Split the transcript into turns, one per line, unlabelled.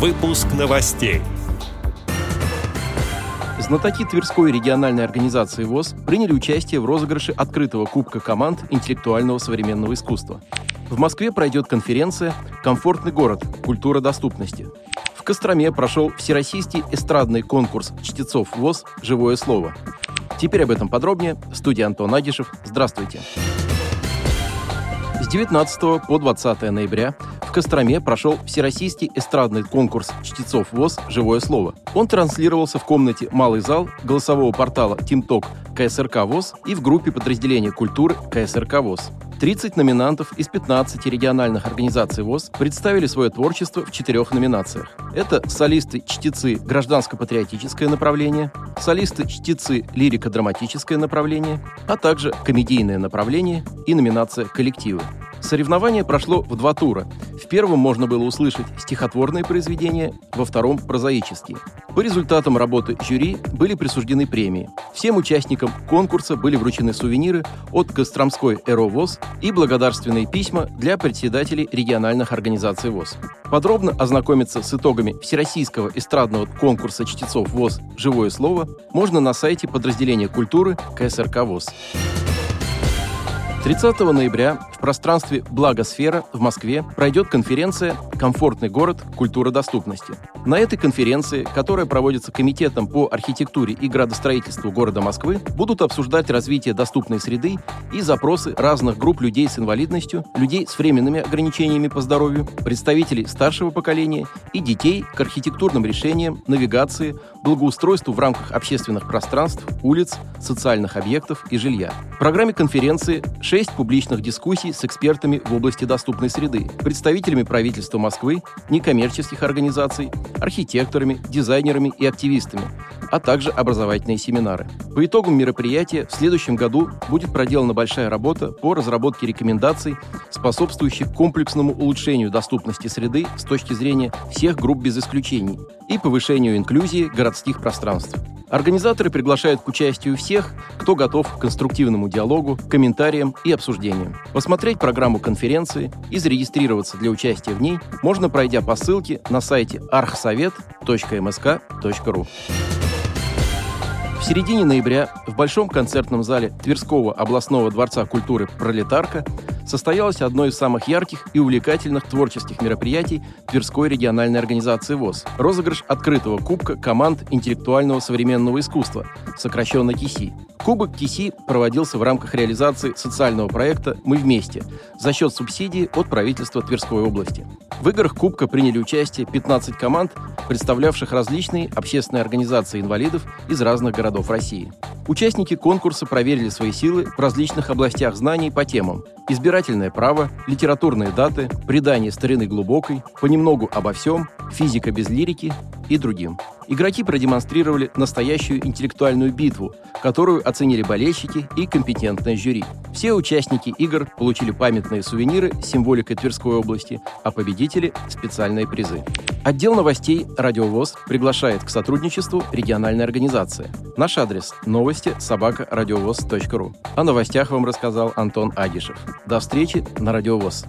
Выпуск новостей.
Знатоки Тверской региональной организации ВОЗ приняли участие в розыгрыше открытого кубка команд интеллектуального современного искусства. В Москве пройдет конференция «Комфортный город. Культура доступности». В Костроме прошел всероссийский эстрадный конкурс чтецов ВОЗ «Живое слово». Теперь об этом подробнее. Студия Антон Агишев. Здравствуйте. С 19 по 20 ноября в Костроме прошел Всероссийский эстрадный конкурс чтецов ВОЗ «Живое слово». Он транслировался в комнате «Малый зал» голосового портала «Тимток» КСРК ВОЗ и в группе подразделения культуры КСРК ВОЗ. 30 номинантов из 15 региональных организаций ВОЗ представили свое творчество в четырех номинациях. Это солисты-чтецы «Гражданско-патриотическое направление», солисты-чтецы «Лирико-драматическое направление», а также комедийное направление и номинация «Коллективы». Соревнование прошло в два тура. Первом можно было услышать стихотворные произведения, во втором – прозаические. По результатам работы жюри были присуждены премии. Всем участникам конкурса были вручены сувениры от Костромской «Эровоз» и благодарственные письма для председателей региональных организаций ВОЗ. Подробно ознакомиться с итогами Всероссийского эстрадного конкурса чтецов ВОЗ «Живое слово» можно на сайте подразделения культуры КСРК ВОЗ. 30 ноября в пространстве «Благосфера» в Москве пройдет конференция «Комфортный город. Культура доступности». На этой конференции, которая проводится Комитетом по архитектуре и градостроительству города Москвы, будут обсуждать развитие доступной среды и запросы разных групп людей с инвалидностью, людей с временными ограничениями по здоровью, представителей старшего поколения и детей к архитектурным решениям, навигации, благоустройству в рамках общественных пространств, улиц, социальных объектов и жилья. В программе конференции шесть публичных дискуссий с экспертами в области доступной среды, представителями правительства Москвы, некоммерческих организаций, архитекторами, дизайнерами и активистами, а также образовательные семинары. По итогам мероприятия в следующем году будет проделана большая работа по разработке рекомендаций, способствующих комплексному улучшению доступности среды с точки зрения всех групп без исключений и повышению инклюзии городских пространств. Организаторы приглашают к участию всех, кто готов к конструктивному диалогу, комментариям и обсуждениям. Посмотреть программу конференции и зарегистрироваться для участия в ней можно, пройдя по ссылке на сайте archsovet.msk.ru. В середине ноября в Большом концертном зале Тверского областного дворца культуры «Пролетарка» состоялось одно из самых ярких и увлекательных творческих мероприятий Тверской региональной организации ВОЗ – розыгрыш открытого кубка команд интеллектуального современного искусства, сокращенно КИСИ. Кубок КИСИ проводился в рамках реализации социального проекта «Мы вместе» за счет субсидий от правительства Тверской области. В играх Кубка приняли участие 15 команд, представлявших различные общественные организации инвалидов из разных городов России. Участники конкурса проверили свои силы в различных областях знаний по темам избирательное право, литературные даты, предание старины глубокой, понемногу обо всем, физика без лирики и другим. Игроки продемонстрировали настоящую интеллектуальную битву, которую оценили болельщики и компетентное жюри. Все участники игр получили памятные сувениры с символикой Тверской области, а победители – специальные призы. Отдел новостей «Радиовоз» приглашает к сотрудничеству региональной организации. Наш адрес – новости собака. О новостях вам рассказал Антон Агишев. До встречи на «Радиовоз».